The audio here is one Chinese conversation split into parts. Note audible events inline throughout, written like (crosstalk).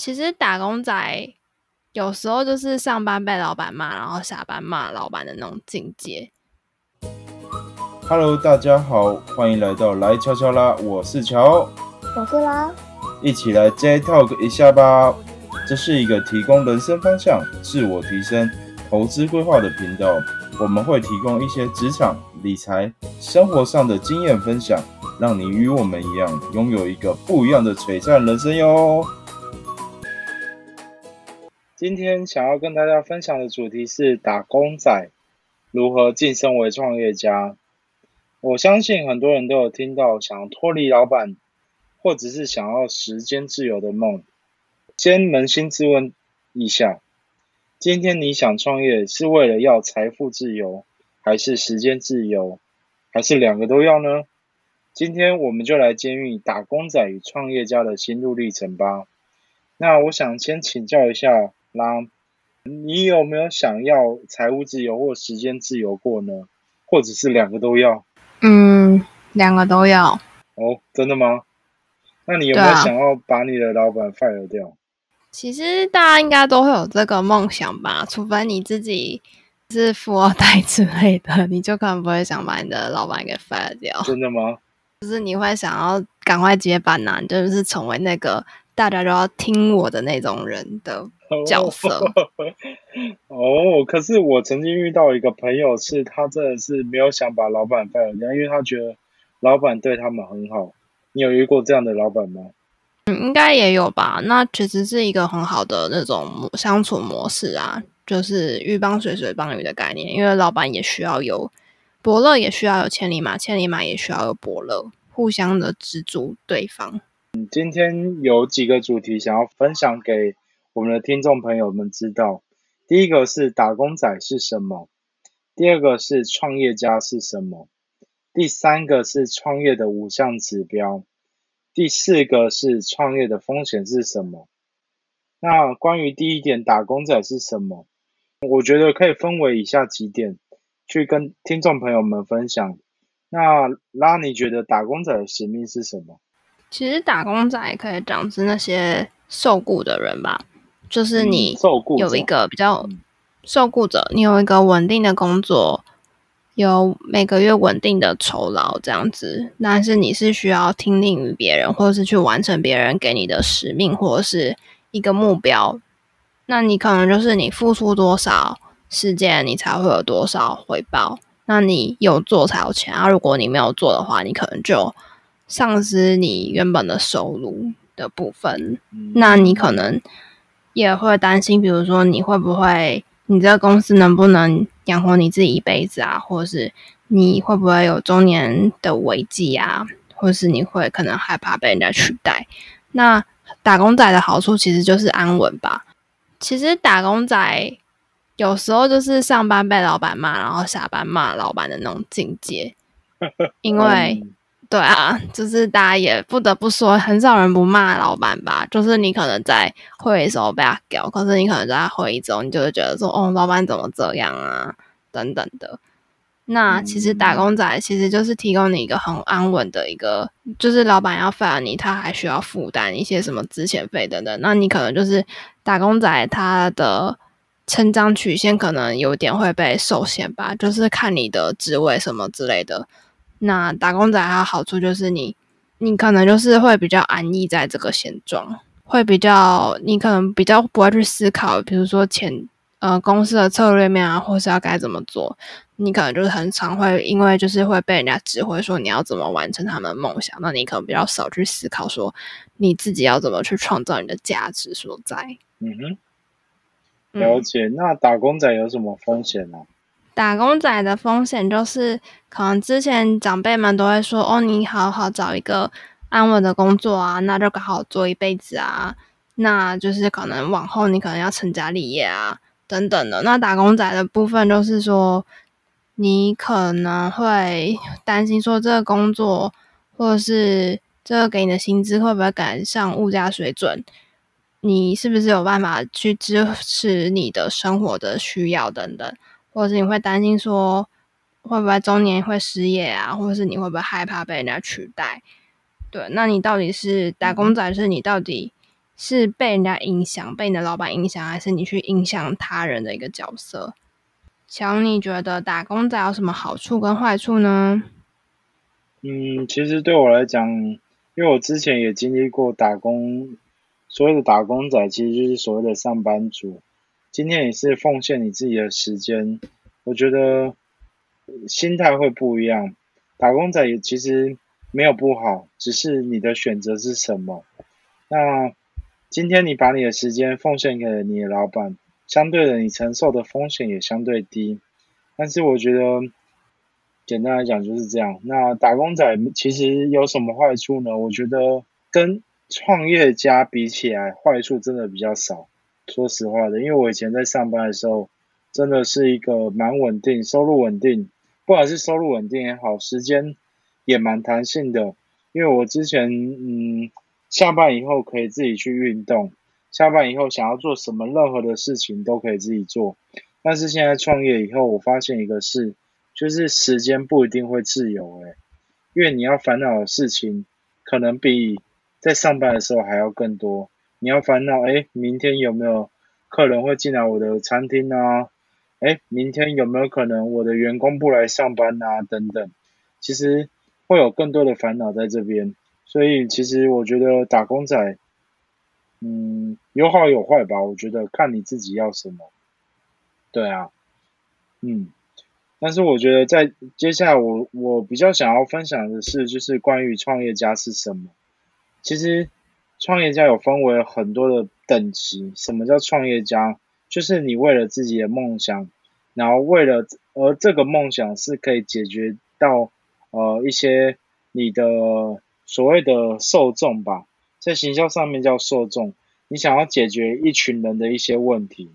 其实打工仔有时候就是上班被老板骂，然后下班骂老板的那种境界。Hello，大家好，欢迎来到来悄悄啦，我是乔，我是啦，一起来 J Talk 一下吧。这是一个提供人生方向、自我提升、投资规划的频道，我们会提供一些职场、理财、生活上的经验分享，让你与我们一样，拥有一个不一样的璀璨人生哟。今天想要跟大家分享的主题是打工仔如何晋升为创业家。我相信很多人都有听到想要脱离老板，或者是想要时间自由的梦。先扪心自问一下，今天你想创业是为了要财富自由，还是时间自由，还是两个都要呢？今天我们就来揭秘打工仔与创业家的心路历程吧。那我想先请教一下啦，你有没有想要财务自由或时间自由过呢？或者是两个都要？嗯，两个都要。哦，真的吗？那你有没有想要把你的老板 fire 掉？其实大家应该都会有这个梦想吧，除非你自己是富二代之类的，(laughs) 你就可能不会想把你的老板给 fire 掉，真的吗？就是你会想要赶快接班呐、就是成为那个大家都要听我的那种人的。角色 (laughs) 哦，可是我曾经遇到一个朋友，是他真的是没有想把老板 fire 掉，因为他觉得老板对他们很好。你有遇过这样的老板吗？嗯，应该也有吧。那其实是一个很好的那种相处模式啊，就是鱼帮水，水帮鱼的概念。因为老板也需要有伯乐，也需要有千里马，千里马也需要有伯乐，互相的资助对方。嗯今天有几个主题想要分享给我们的听众朋友们知道。第一个是打工仔是什么，第二个是创业家是什么，第三个是创业的五项指标，第四个是创业的风险是什么。那关于第一点，打工仔是什么？我觉得可以分为以下几点去跟听众朋友们分享。那拉，你觉得打工仔的使命是什么？其实打工仔可以讲是那些受雇的人吧，就是你有一个比较嗯受雇者，你有一个稳定的工作，有每个月稳定的酬劳这样子，但是你是需要听令于别人，或者是去完成别人给你的使命或者是一个目标，那你可能就是你付出多少时间，你才会有多少回报。那你有做才有钱啊，如果你没有做的话，你可能就丧失你原本的收入的部分。嗯那你可能也会担心，比如说你会不会，你这个公司能不能养活你自己一辈子啊，或者是你会不会有中年的危机啊，或者是你会可能害怕被人家取代。那打工仔的好处其实就是安稳吧。其实打工仔有时候就是上班被老板骂，然后下班骂老板的那种境界，(laughs) 因为。嗯对啊，就是大家也不得不说，很少人不骂老板吧。就是你可能在会议的时候被他屌，可是你可能在会议中，你就会觉得说，哦，老板怎么这样啊，等等的。那其实打工仔其实就是提供你一个很安稳的一个，就是老板要 fire 你，他还需要负担一些什么资遣费等等。那你可能就是打工仔，他的成长曲线可能有点会被受限吧，就是看你的职位什么之类的。那打工仔它的好处就是你，你可能就是会比较安逸在这个现状，会比较你可能比较不会去思考，比如说前呃公司的策略面啊，或是要该怎么做，你可能就是很常会因为就是会被人家指挥说你要怎么完成他们的梦想，那你可能比较少去思考说你自己要怎么去创造你的价值所在。嗯哼，嗯了解。那打工仔有什么风险呢、打工仔的风险就是，可能之前长辈们都会说，哦，你好好找一个安稳的工作啊，那就好好做一辈子啊，那就是可能往后你可能要成家立业啊，等等的。那打工仔的部分就是说，你可能会担心说，这个工作或者是这个给你的薪资会不会赶上物价水准？你是不是有办法去支持你的生活的需要等等？或者是你会担心说会不会中年会失业啊，或者是你会不会害怕被人家取代？对，那你到底是打工仔，是你到底是被人家影响，被你的老板影响，还是你去影响他人的一个角色？乔，你觉得打工仔有什么好处跟坏处呢？嗯，其实对我来讲，因为我之前也经历过打工，所谓的打工仔其实就是所谓的上班族。今天也是奉献你自己的时间，我觉得心态会不一样。打工仔也其实没有不好，只是你的选择是什么。那今天你把你的时间奉献给了你的老板，相对的你承受的风险也相对低。但是我觉得简单来讲就是这样。那打工仔其实有什么坏处呢？我觉得跟创业家比起来，坏处真的比较少。说实话的，因为我以前在上班的时候，真的是一个蛮稳定、收入稳定，不管是收入稳定也好，时间也蛮弹性的。因为我之前嗯，下班以后可以自己去运动，下班以后想要做什么任何的事情都可以自己做。但是现在创业以后，我发现一个事，就是时间不一定会自由诶，因为你要烦恼的事情，可能比在上班的时候还要更多。你要烦恼，哎，明天有没有客人会进来我的餐厅啊？哎，明天有没有可能我的员工不来上班啊？等等，其实会有更多的烦恼在这边。所以，其实我觉得打工仔，嗯，有好有坏吧。我觉得看你自己要什么。对啊，嗯，但是我觉得在接下来，我我比较想要分享的是，就是关于创业家是什么。其实。创业家有分为很多的等级。什么叫创业家？就是你为了自己的梦想，然后为了而这个梦想是可以解决到呃一些你的所谓的受众吧，在行销上面叫受众。你想要解决一群人的一些问题，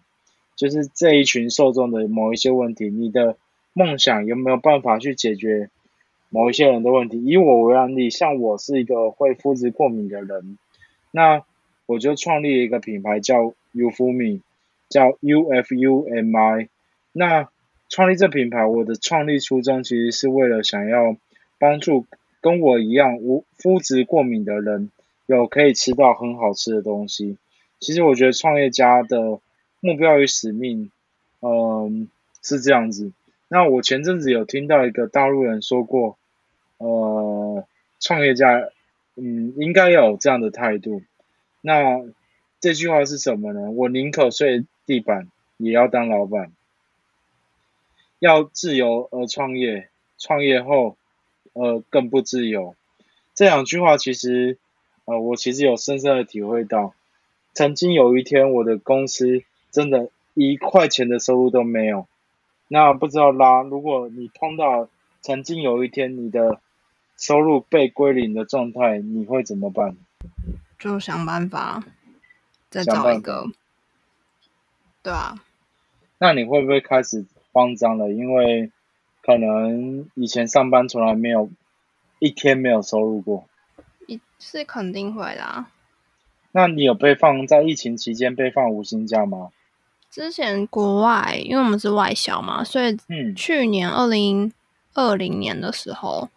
就是这一群受众的某一些问题，你的梦想有没有办法去解决某一些人的问题？以我为案例，像我是一个会肤质过敏的人。那我就创立一个品牌叫 Ufumi，叫 Ufumi。那创立这品牌，我的创立初衷其实是为了想要帮助跟我一样无肤质过敏的人，有可以吃到很好吃的东西。其实我觉得创业家的目标与使命，嗯，是这样子。那我前阵子有听到一个大陆人说过，呃，创业家。嗯，应该要有这样的态度。那这句话是什么呢？我宁可睡地板，也要当老板。要自由而创业，创业后，呃，更不自由。这两句话其实，呃，我其实有深深的体会到。曾经有一天，我的公司真的一块钱的收入都没有。那不知道啦，如果你碰到曾经有一天你的。收入被归零的状态，你会怎么办？就想办法再找一个，对啊。那你会不会开始慌张了？因为可能以前上班从来没有一天没有收入过。一是肯定会的。那你有被放在疫情期间被放无薪假吗？之前国外，因为我们是外销嘛，所以去年二零二零年的时候。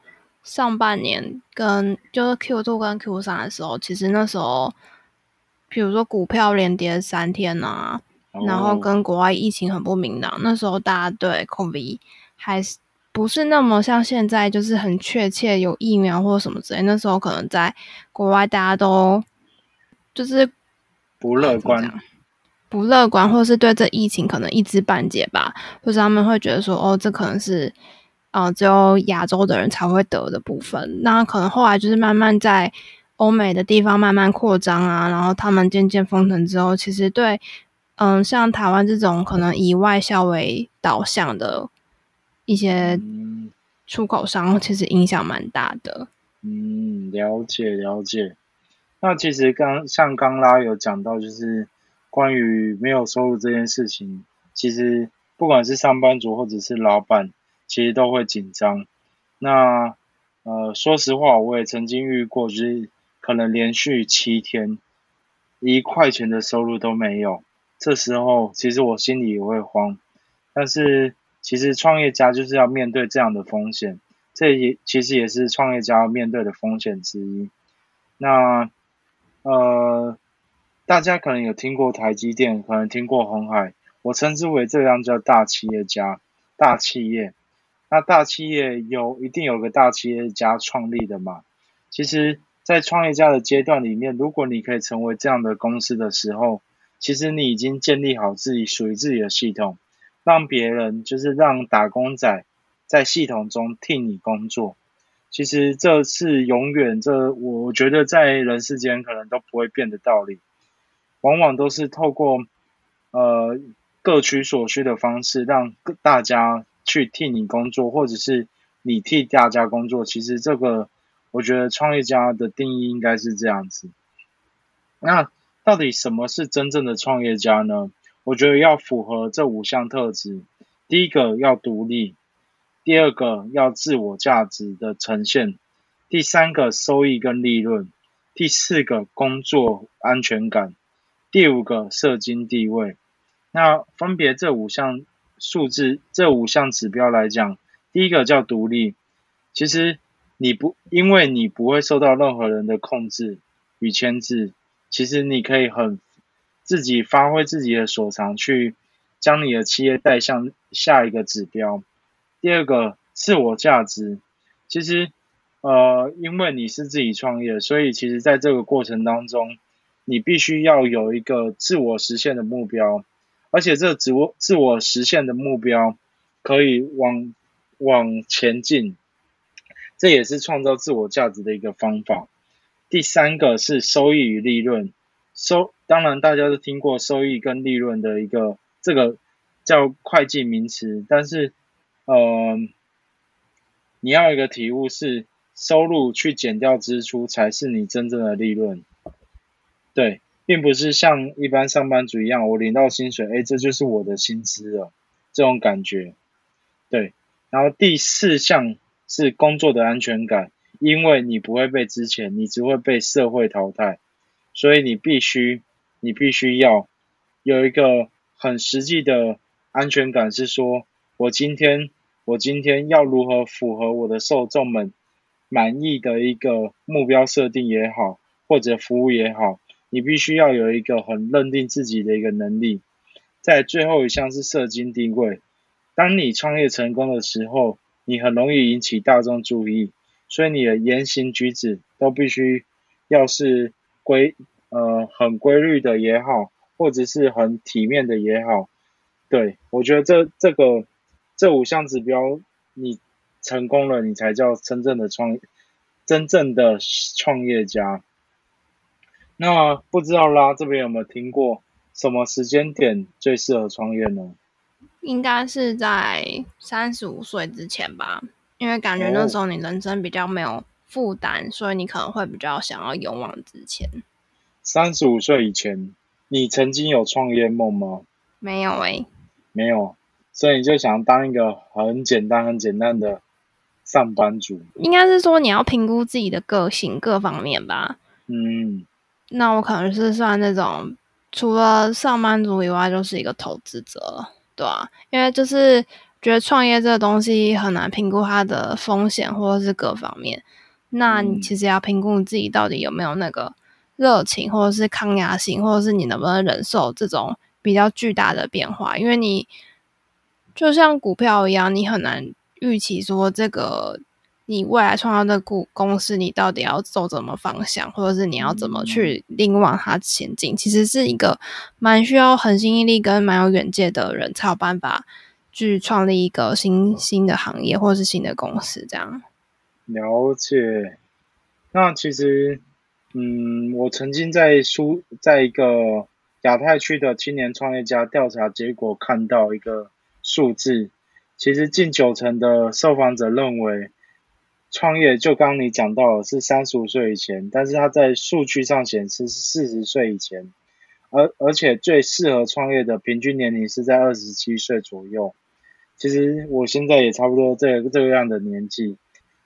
上半年跟就是 Q two 跟 Q 三的时候，其实那时候，比如说股票连跌三天啊，然后跟国外疫情很不明朗，那时候大家对 COVID 还是不是那么像现在，就是很确切有疫苗或者什么之类。那时候可能在国外大家都就是不乐观，不乐观，或者是对这疫情可能一知半解吧，或者他们会觉得说，哦，这可能是。呃，只有亚洲的人才会得的部分，那可能后来就是慢慢在欧美的地方慢慢扩张啊，然后他们渐渐封城之后，其实对，嗯，像台湾这种可能以外销为导向的一些出口商，其实影响蛮大的。嗯，了解了解。那其实刚像刚拉有讲到，就是关于没有收入这件事情，其实不管是上班族或者是老板。其实都会紧张。那呃，说实话，我也曾经遇过，就是可能连续七天一块钱的收入都没有。这时候，其实我心里也会慌。但是，其实创业家就是要面对这样的风险，这也其实也是创业家要面对的风险之一。那呃，大家可能有听过台积电，可能听过红海，我称之为这样叫大企业家、大企业。那大企业有一定有个大企业家创立的嘛？其实，在创业家的阶段里面，如果你可以成为这样的公司的时候，其实你已经建立好自己属于自己的系统，让别人就是让打工仔在系统中替你工作。其实这是永远这，我觉得在人世间可能都不会变的道理，往往都是透过呃各取所需的方式，让各大家去替你工作，或者是你替大家工作。其实这个，我觉得创业家的定义应该是这样子。那到底什么是真正的创业家呢？我觉得要符合这五项特质。第一个要独立，第二个要自我价值的呈现，第三个收益跟利润，第四个工作安全感，第五个社经地位。那分别这五项数字，这五项指标来讲，第一个叫独立。其实你不，因为你不会受到任何人的控制与牵制。其实你可以很自己发挥自己的所长，去将你的企业带向下一个指标。第二个自我价值，其实呃，因为你是自己创业，所以其实在这个过程当中，你必须要有一个自我实现的目标，而且这自我自我实现的目标可以往往前进，这也是创造自我价值的一个方法。第三个是收益与利润，收当然大家都听过收益跟利润的一个这个叫会计名词，但是呃你要一个体悟是收入去减掉支出才是你真正的利润，对，并不是像一般上班族一样，我领到薪水，哎，这就是我的薪资了，这种感觉，对，然后第四项是工作的安全感。因为你不会被之前，你只会被社会淘汰，所以你必须，你必须要有一个很实际的安全感，是说我今天，我今天要如何符合我的受众们满意的一个目标设定也好，或者服务也好，你必须要有一个很认定自己的一个能力。在最后一项是社经定位，当你创业成功的时候，你很容易引起大众注意。所以你的言行举止都必须要是规呃很规律的也好，或者是很体面的也好，对我觉得这这个这五项指标你成功了，你才叫真正的创真正的创业家。那不知道啦，这边有没有听过什么时间点最适合创业呢？应该是在三十五岁之前吧。因为感觉那时候你人生比较没有负担，所以你可能会比较想要勇往直前。三十五岁以前，你曾经有创业梦吗？没有诶，没有，所以你就想当一个很简单、很简单的上班族。应该是说你要评估自己的个性各方面吧。嗯，那我可能是算那种除了上班族以外，就是一个投资者了，对啊，因为就是。觉得创业这个东西很难评估它的风险或者是各方面，那你其实要评估你自己到底有没有那个热情，或者是抗压性，或者是你能不能忍受这种比较巨大的变化。因为你就像股票一样，你很难预期说这个你未来创造的股公司，你到底要走怎么方向，或者是你要怎么去另往它前进，其实是一个蛮需要恒心毅力跟蛮有远见的人才有办法。去创立一个新新的行业或者是新的公司，这样了解。那其实，嗯，我曾经在书在一个亚太区的青年创业家调查结果看到一个数字，其实近九成的受访者认为创业就刚你讲到的是三十五岁以前，但是他在数据上显示是四十岁以前，而而且最适合创业的平均年龄是在二十七岁左右。其实我现在也差不多这这个样的年纪。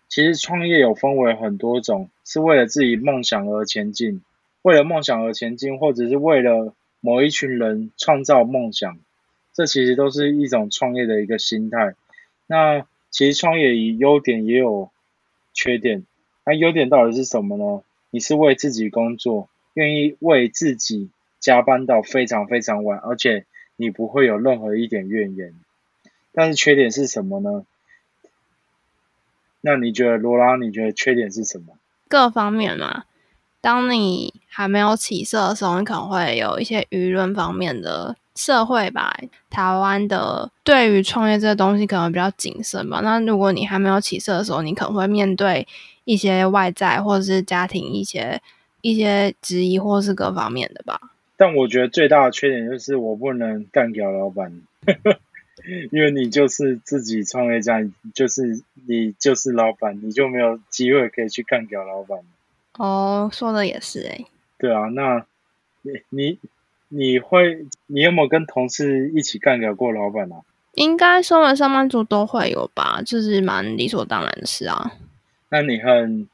其实创业有分为很多种，是为了自己梦想而前进，为了梦想而前进，或者是为了某一群人创造梦想，这其实都是一种创业的一个心态。那其实创业以优点也有缺点，那优点到底是什么呢？你是为自己工作，愿意为自己加班到非常非常晚，而且你不会有任何一点怨言。但是缺点是什么呢？那你觉得罗拉？你觉得缺点是什么？各方面嘛。当你还没有起色的时候，你可能会有一些舆论方面的社会吧。台湾的对于创业这个东西可能比较谨慎吧。那如果你还没有起色的时候，你可能会面对一些外在或者是家庭一些一些质疑，或是各方面的吧。但我觉得最大的缺点就是我不能干掉老板，(laughs) 因为你就是自己创业家，就是你就是老板，你就没有机会可以去干掉老板。哦，说的也是哎。对啊，那你你你会你有没有跟同事一起干掉过老板啊？应该身为上班族都会有吧，就是蛮理所当然的事啊。那你很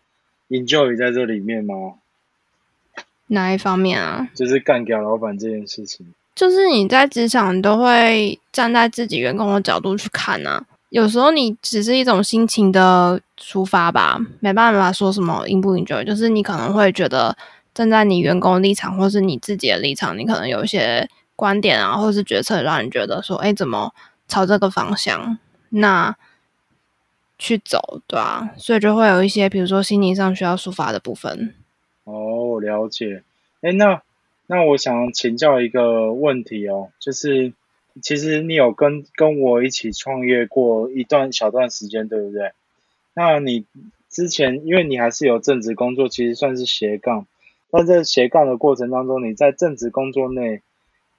enjoy 在这里面吗？哪一方面啊？就是干掉老板这件事情。就是你在职场都会站在自己员工的角度去看啊。有时候你只是一种心情的出发吧，没办法说什么应不 enjoy，就是你可能会觉得站在你员工立场，或是你自己的立场，你可能有一些观点啊，或是决策让你觉得说，哎，怎么朝这个方向那去走，对啊，所以就会有一些，比如说心理上需要抒发的部分。哦，了解。哎，那那我想请教一个问题哦，就是。其实你有跟跟我一起创业过一段小段时间，对不对？那你之前因为你还是有正职工作，其实算是斜杠。那在斜杠的过程当中，你在正职工作内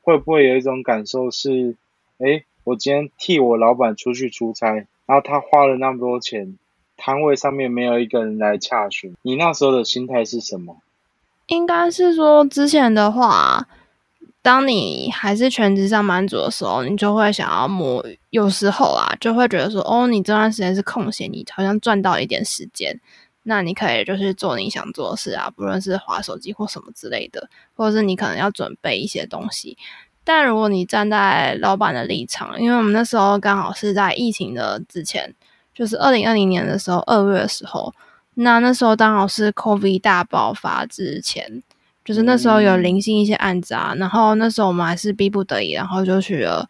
会不会有一种感受是：哎，我今天替我老板出去出差，然后他花了那么多钱，摊位上面没有一个人来洽询，你那时候的心态是什么？应该是说之前的话。当你还是全职上班族的时候，你就会想要摸，有时候啊，就会觉得说，哦，你这段时间是空闲，你好像赚到一点时间，那你可以就是做你想做的事啊，不论是划手机或什么之类的，或者是你可能要准备一些东西。但如果你站在老板的立场，因为我们那时候刚好是在疫情的之前，就是二零二零年的时候二月的时候，那那时候刚好是 COVID 大爆发之前。就是那时候有零星一些案子啊，然后那时候我们还是逼不得已，然后就去了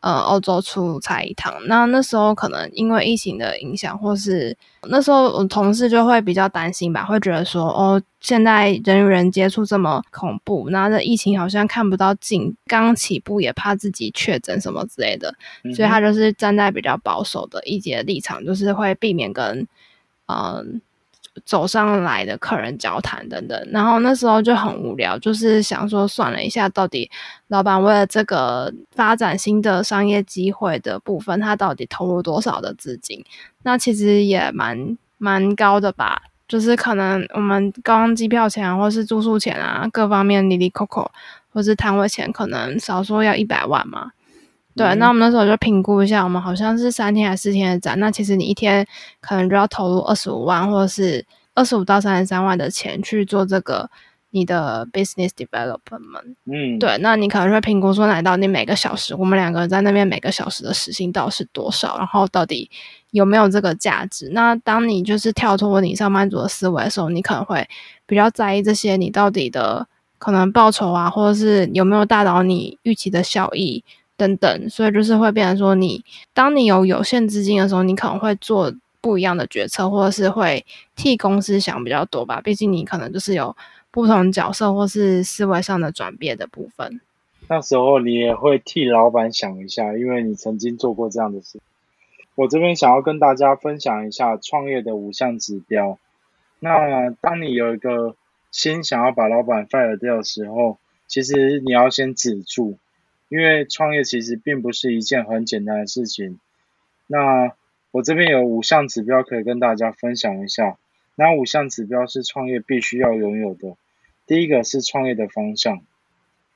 呃欧洲出差一趟。那那时候可能因为疫情的影响，或是那时候我同事就会比较担心吧，会觉得说哦，现在人与人接触这么恐怖，那这疫情好像看不到尽，刚起步也怕自己确诊什么之类的，所以他就是站在比较保守的一节立场，就是会避免跟嗯。走上来的客人交谈等等，然后那时候就很无聊，就是想说算了一下，到底老板为了这个发展新的商业机会的部分，他到底投入多少的资金？那其实也蛮蛮高的吧，就是可能我们刚机票钱或是住宿钱啊，各方面里里扣扣，或是摊位钱，可能少说要一百万嘛。对，那我们那时候就评估一下，我们好像是三天还是四天的展，那其实你一天可能就要投入二十五万，或者是二十五到三十三万的钱去做这个你的 business development。嗯，对，那你可能会评估说，来到你每个小时，我们两个人在那边每个小时的时薪到底是多少，然后到底有没有这个价值？那当你就是跳脱你上班族的思维的时候，你可能会比较在意这些，你到底的可能报酬啊，或者是有没有达到你预期的效益。等等，所以就是会变成说，你当你有有限资金的时候，你可能会做不一样的决策，或者是会替公司想比较多吧。毕竟你可能就是有不同角色或是思维上的转变的部分。那时候你也会替老板想一下，因为你曾经做过这样的事。我这边想要跟大家分享一下创业的五项指标。那当你有一个心想要把老板 fire 掉的时候，其实你要先止住。因为创业其实并不是一件很简单的事情。那我这边有五项指标可以跟大家分享一下。那五项指标是创业必须要拥有的。第一个是创业的方向，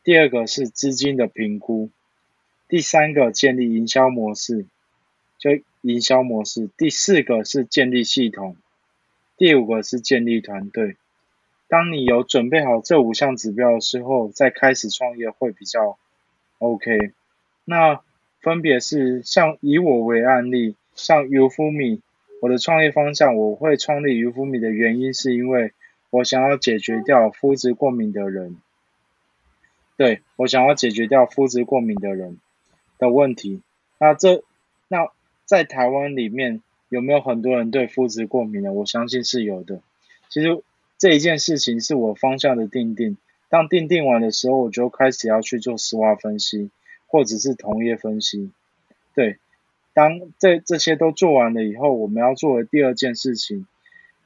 第二个是资金的评估，第三个建立营销模式，就营销模式。第四个是建立系统，第五个是建立团队。当你有准备好这五项指标的时候，再开始创业会比较。OK，那分别是像以我为案例，像 Ufumi，我的创业方向，我会创立 Ufumi 的原因是因为我想要解决掉肤质过敏的人。对我想要解决掉肤质过敏的人的问题。那这那在台湾里面有没有很多人对肤质过敏呢？我相信是有的。其实这一件事情是我方向的定定。当定定完的时候，我就开始要去做实化分析，或者是同业分析。对，当这这些都做完了以后，我们要做的第二件事情。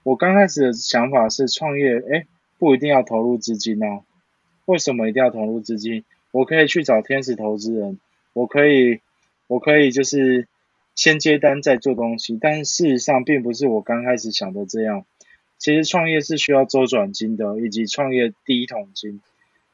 我刚开始的想法是创业，哎，不一定要投入资金哦。为什么一定要投入资金？我可以去找天使投资人，我可以，我可以就是先接单再做东西。但事实上并不是我刚开始想的这样。其实创业是需要周转金的，以及创业第一桶金。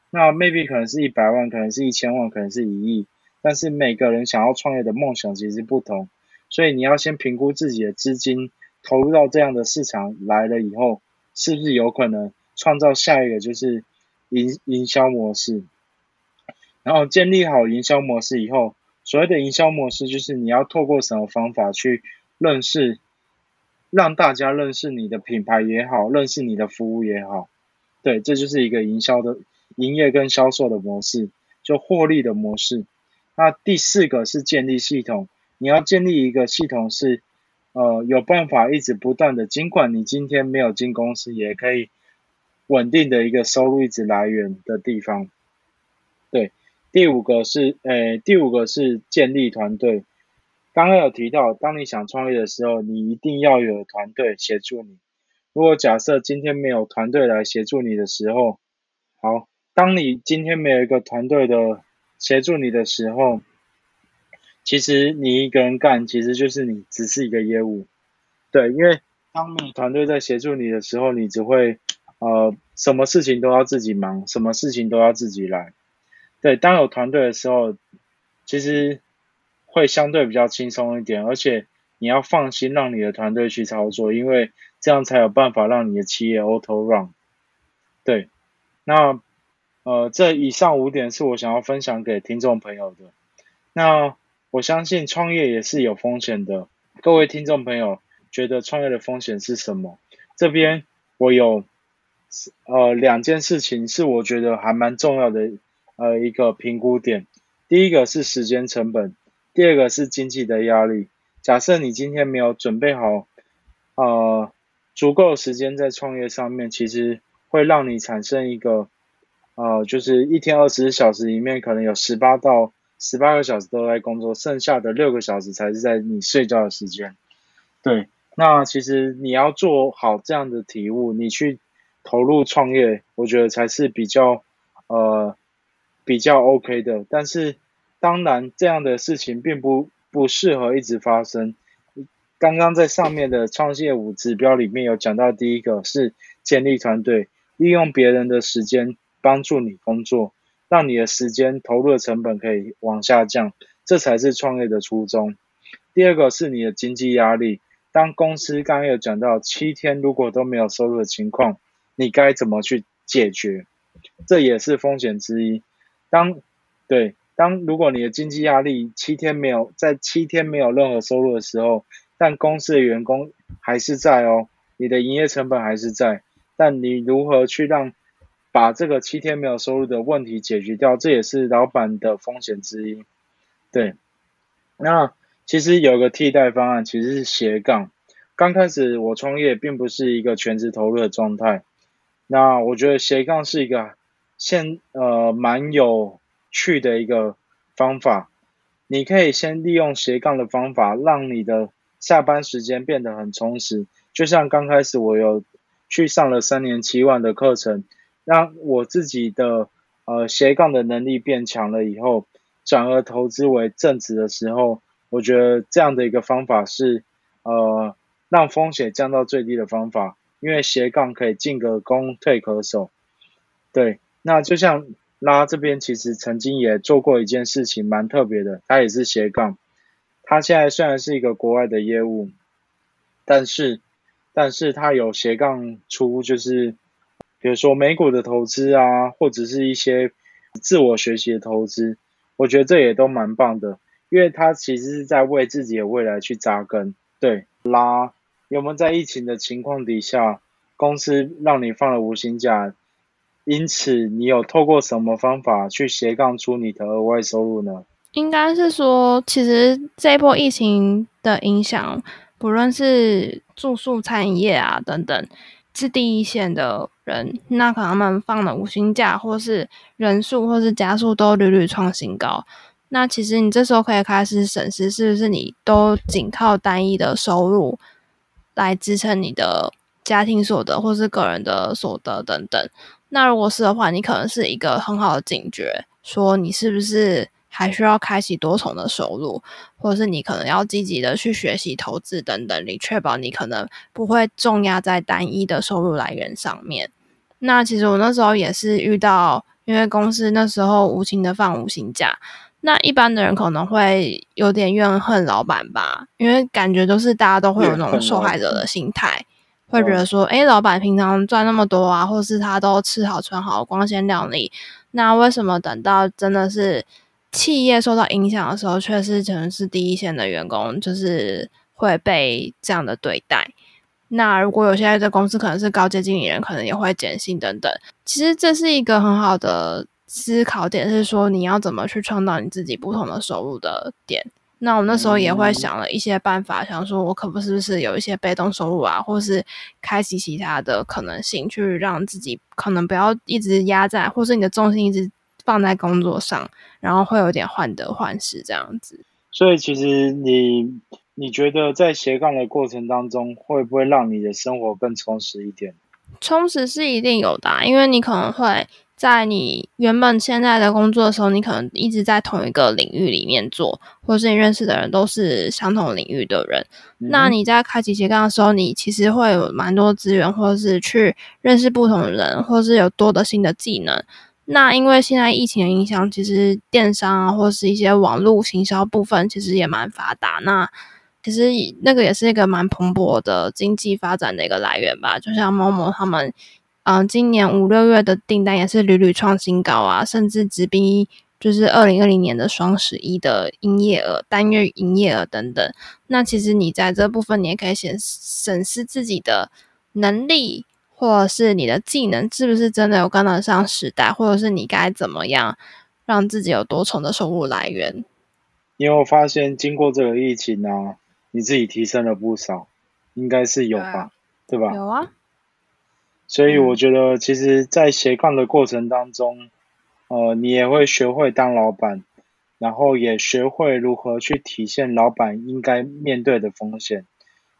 那 maybe 可能是一百万，可能是一千万，可能是一亿。但是每个人想要创业的梦想其实不同，所以你要先评估自己的资金投入到这样的市场来了以后，是不是有可能创造下一个就是营营销模式。然后建立好营销模式以后，所谓的营销模式就是你要透过什么方法去认识。让大家认识你的品牌也好，认识你的服务也好，对，这就是一个营销的营业跟销售的模式，就获利的模式。那第四个是建立系统，你要建立一个系统是，呃，有办法一直不断的，尽管你今天没有进公司，也可以稳定的一个收入一直来源的地方。对，第五个是，呃，第五个是建立团队。刚刚有提到，当你想创业的时候，你一定要有团队协助你。如果假设今天没有团队来协助你的时候，好，当你今天没有一个团队的协助你的时候，其实你一个人干，其实就是你只是一个业务。对，因为当你团队在协助你的时候，你只会呃，什么事情都要自己忙，什么事情都要自己来。对，当有团队的时候，其实。会相对比较轻松一点，而且你要放心让你的团队去操作，因为这样才有办法让你的企业 auto run。对，那呃，这以上五点是我想要分享给听众朋友的。那我相信创业也是有风险的，各位听众朋友觉得创业的风险是什么？这边我有呃两件事情是我觉得还蛮重要的呃一个评估点，第一个是时间成本。第二个是经济的压力。假设你今天没有准备好，呃，足够时间在创业上面，其实会让你产生一个，呃，就是一天二十四小时里面，可能有十八到十八个小时都在工作，剩下的六个小时才是在你睡觉的时间。对，那其实你要做好这样的体悟，你去投入创业，我觉得才是比较，呃，比较 OK 的。但是。当然，这样的事情并不不适合一直发生。刚刚在上面的创业五指标里面有讲到，第一个是建立团队，利用别人的时间帮助你工作，让你的时间投入的成本可以往下降，这才是创业的初衷。第二个是你的经济压力，当公司刚刚有讲到七天如果都没有收入的情况，你该怎么去解决？这也是风险之一。当对。当如果你的经济压力七天没有在七天没有任何收入的时候，但公司的员工还是在哦，你的营业成本还是在，但你如何去让把这个七天没有收入的问题解决掉，这也是老板的风险之一。对，那其实有个替代方案，其实是斜杠。刚开始我创业并不是一个全职投入的状态，那我觉得斜杠是一个现呃蛮有。去的一个方法，你可以先利用斜杠的方法，让你的下班时间变得很充实。就像刚开始我有去上了三年七万的课程，让我自己的呃斜杠的能力变强了以后，转而投资为正职的时候，我觉得这样的一个方法是呃让风险降到最低的方法，因为斜杠可以进可攻退可守。对，那就像。拉这边其实曾经也做过一件事情，蛮特别的。他也是斜杠，他现在虽然是一个国外的业务，但是，但是他有斜杠出，就是比如说美股的投资啊，或者是一些自我学习的投资，我觉得这也都蛮棒的，因为他其实是在为自己的未来去扎根。对，拉有没有在疫情的情况底下，公司让你放了无薪假？因此，你有透过什么方法去斜杠出你的额外收入呢？应该是说，其实这一波疫情的影响，不论是住宿、餐饮业啊等等，是第一线的人，那可能他们放了五星假，或是人数，或是加速都屡屡创新高。那其实你这时候可以开始审视，是不是你都仅靠单一的收入来支撑你的家庭所得，或是个人的所得等等。那如果是的话，你可能是一个很好的警觉，说你是不是还需要开启多重的收入，或者是你可能要积极的去学习投资等等，你确保你可能不会重压在单一的收入来源上面。那其实我那时候也是遇到，因为公司那时候无情的放五薪假。那一般的人可能会有点怨恨老板吧，因为感觉都是大家都会有那种受害者的心态，会觉得说，哎，老板平常赚那么多啊，或是他都吃好穿好，光鲜亮丽，那为什么等到真的是企业受到影响的时候，却是可能是第一线的员工就是会被这样的对待？那如果有些在公司可能是高阶经理人，可能也会减薪等等。其实这是一个很好的。思考点是说，你要怎么去创造你自己不同的收入的点？那我那时候也会想了一些办法，想说我可不是不是有一些被动收入啊，或是开启其他的可能性，去让自己可能不要一直压在，或是你的重心一直放在工作上，然后会有点患得患失这样子。所以，其实你你觉得在斜杠的过程当中，会不会让你的生活更充实一点？充实是一定有的，因为你可能会。在你原本现在的工作的时候，你可能一直在同一个领域里面做，或者是你认识的人都是相同领域的人。那你在开启斜杠的时候，你其实会有蛮多资源，或者是去认识不同的人，或是有多的新的技能。那因为现在疫情的影响，其实电商啊，或是一些网络行销部分，其实也蛮发达。那其实那个也是一个蛮蓬勃的经济发展的一个来源吧。就像某某他们。嗯，今年五六月的订单也是屡屡创新高啊，甚至直逼就是二零二零年的双十一的营业额、单月营业额等等。那其实你在这部分，你也可以审审视自己的能力，或者是你的技能是不是真的有跟得上时代，或者是你该怎么样让自己有多重的收入来源。因为我发现，经过这个疫情啊，你自己提升了不少，应该是有吧？对吧？有啊。所以我觉得，其实，在斜杠的过程当中，呃，你也会学会当老板，然后也学会如何去体现老板应该面对的风险。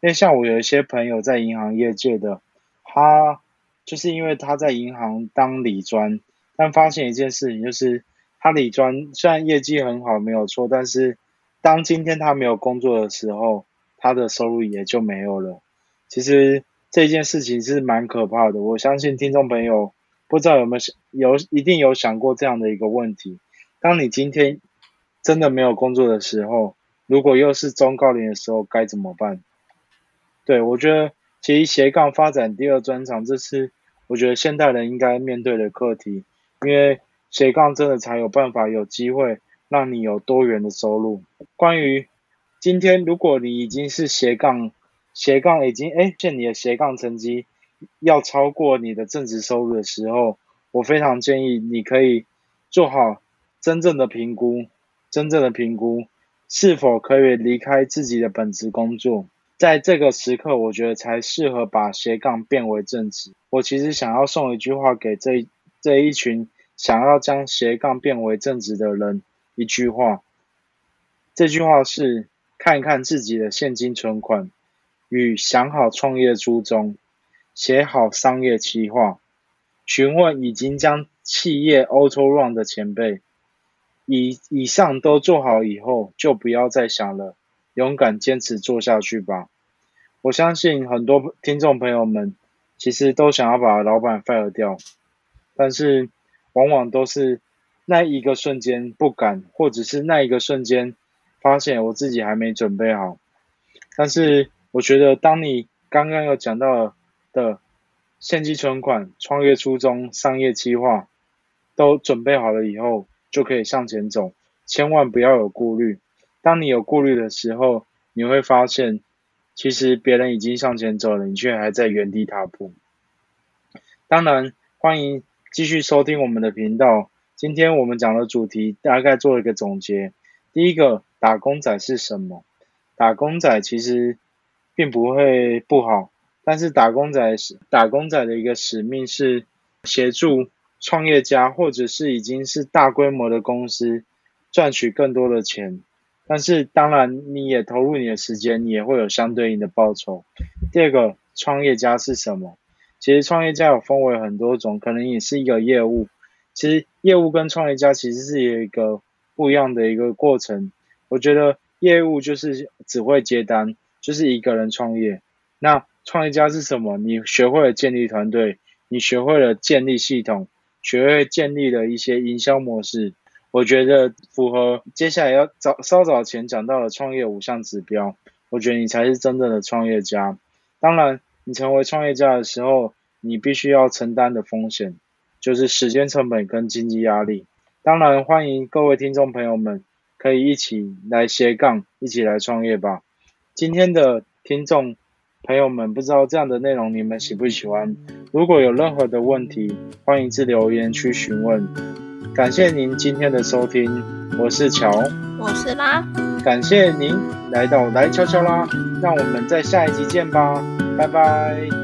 因为像我有一些朋友在银行业界的，他就是因为他在银行当理专，但发现一件事情，就是他理专虽然业绩很好，没有错，但是当今天他没有工作的时候，他的收入也就没有了。其实。这件事情是蛮可怕的，我相信听众朋友不知道有没有想有一定有想过这样的一个问题：当你今天真的没有工作的时候，如果又是中高龄的时候该怎么办？对我觉得其实斜杠发展第二专长，这是我觉得现代人应该面对的课题，因为斜杠真的才有办法有机会让你有多元的收入。关于今天，如果你已经是斜杠。斜杠已经哎，见你的斜杠成绩要超过你的正职收入的时候，我非常建议你可以做好真正的评估，真正的评估是否可以离开自己的本职工作，在这个时刻，我觉得才适合把斜杠变为正职。我其实想要送一句话给这这一群想要将斜杠变为正职的人，一句话，这句话是看一看自己的现金存款。与想好创业初衷，写好商业计划，询问已经将企业 auto run 的前辈，以以上都做好以后，就不要再想了，勇敢坚持做下去吧。我相信很多听众朋友们其实都想要把老板 fire 掉，但是往往都是那一个瞬间不敢，或者是那一个瞬间发现我自己还没准备好，但是。我觉得，当你刚刚有讲到的现金存款、创业初衷、商业计划都准备好了以后，就可以向前走。千万不要有顾虑。当你有顾虑的时候，你会发现，其实别人已经向前走了，你却还在原地踏步。当然，欢迎继续收听我们的频道。今天我们讲的主题大概做一个总结。第一个，打工仔是什么？打工仔其实并不会不好，但是打工仔打工仔的一个使命是协助创业家或者是已经是大规模的公司赚取更多的钱。但是当然，你也投入你的时间，你也会有相对应的报酬。第二个，创业家是什么？其实创业家有分为很多种，可能也是一个业务。其实业务跟创业家其实是有一个不一样的一个过程。我觉得业务就是只会接单，就是一个人创业。那创业家是什么？你学会了建立团队，你学会了建立系统，学会建立了一些营销模式。我觉得符合接下来要早稍早前讲到的创业五项指标，我觉得你才是真正的创业家。当然，你成为创业家的时候，你必须要承担的风险就是时间成本跟经济压力。当然，欢迎各位听众朋友们可以一起来斜杠，一起来创业吧。今天的听众朋友们，不知道这样的内容你们喜不喜欢？如果有任何的问题，欢迎至留言区询问。感谢您今天的收听，我是乔，我是拉，感谢您来到来悄悄啦，让我们在下一集见吧，拜拜。